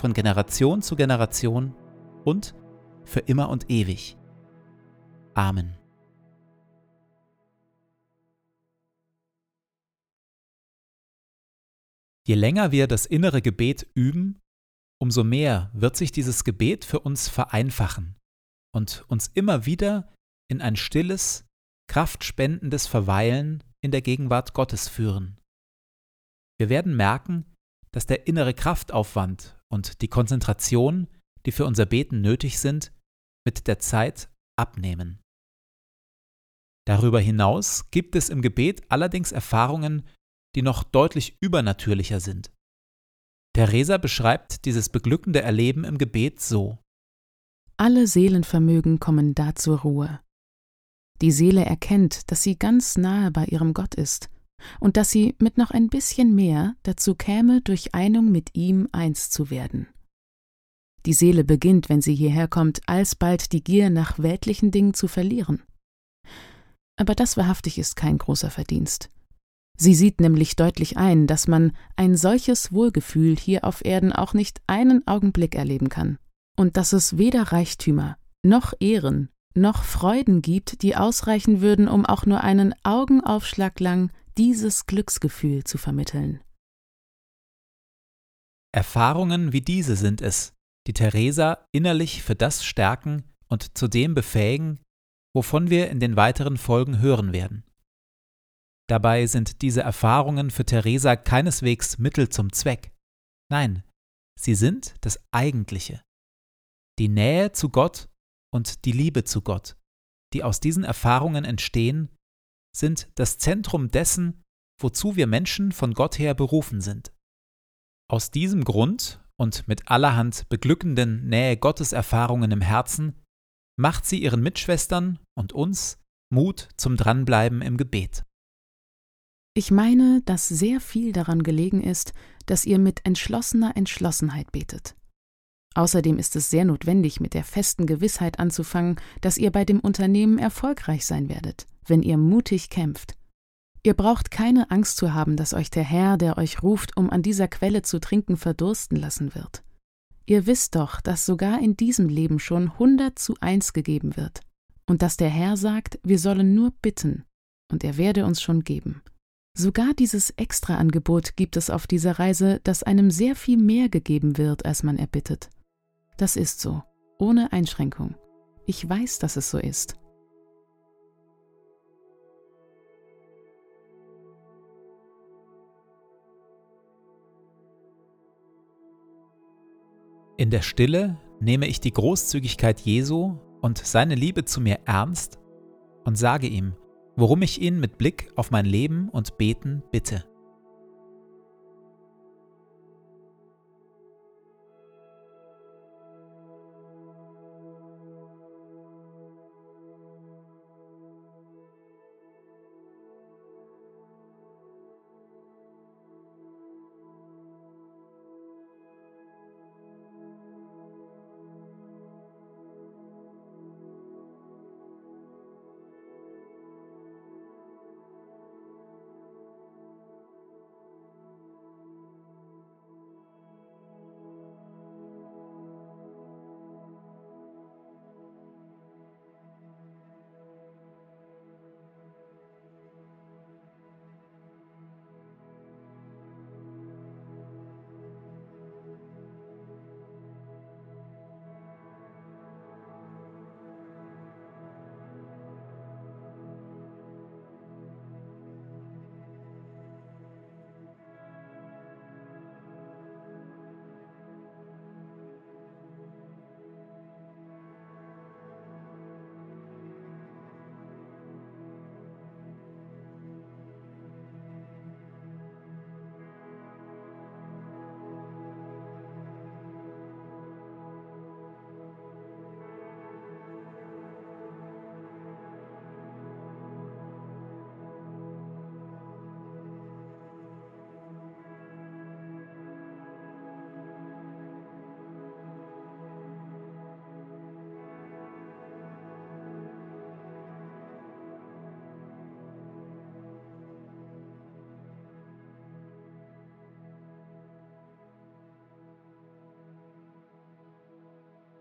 von Generation zu Generation und für immer und ewig. Amen. Je länger wir das innere Gebet üben, umso mehr wird sich dieses Gebet für uns vereinfachen und uns immer wieder in ein stilles, kraftspendendes Verweilen in der Gegenwart Gottes führen. Wir werden merken, dass der innere Kraftaufwand und die Konzentration, die für unser Beten nötig sind, mit der Zeit abnehmen. Darüber hinaus gibt es im Gebet allerdings Erfahrungen, die noch deutlich übernatürlicher sind. Theresa beschreibt dieses beglückende Erleben im Gebet so. Alle Seelenvermögen kommen da zur Ruhe. Die Seele erkennt, dass sie ganz nahe bei ihrem Gott ist und dass sie mit noch ein bisschen mehr dazu käme, durch Einung mit ihm eins zu werden. Die Seele beginnt, wenn sie hierher kommt, alsbald die Gier nach weltlichen Dingen zu verlieren. Aber das wahrhaftig ist kein großer Verdienst. Sie sieht nämlich deutlich ein, dass man ein solches Wohlgefühl hier auf Erden auch nicht einen Augenblick erleben kann, und dass es weder Reichtümer, noch Ehren, noch Freuden gibt, die ausreichen würden, um auch nur einen Augenaufschlag lang dieses Glücksgefühl zu vermitteln. Erfahrungen wie diese sind es, die Theresa innerlich für das stärken und zu dem befähigen, wovon wir in den weiteren Folgen hören werden. Dabei sind diese Erfahrungen für Theresa keineswegs Mittel zum Zweck. Nein, sie sind das Eigentliche. Die Nähe zu Gott und die Liebe zu Gott, die aus diesen Erfahrungen entstehen, sind das Zentrum dessen, wozu wir Menschen von Gott her berufen sind. Aus diesem Grund und mit allerhand beglückenden Nähe Gottes Erfahrungen im Herzen macht sie ihren Mitschwestern und uns Mut zum Dranbleiben im Gebet. Ich meine, dass sehr viel daran gelegen ist, dass ihr mit entschlossener Entschlossenheit betet. Außerdem ist es sehr notwendig, mit der festen Gewissheit anzufangen, dass ihr bei dem Unternehmen erfolgreich sein werdet, wenn ihr mutig kämpft. Ihr braucht keine Angst zu haben, dass euch der Herr, der euch ruft, um an dieser Quelle zu trinken, verdursten lassen wird. Ihr wisst doch, dass sogar in diesem Leben schon hundert zu eins gegeben wird, und dass der Herr sagt, wir sollen nur bitten, und er werde uns schon geben. Sogar dieses Extraangebot gibt es auf dieser Reise, dass einem sehr viel mehr gegeben wird, als man erbittet. Das ist so, ohne Einschränkung. Ich weiß, dass es so ist. In der Stille nehme ich die Großzügigkeit Jesu und seine Liebe zu mir ernst und sage ihm, worum ich ihn mit Blick auf mein Leben und Beten bitte.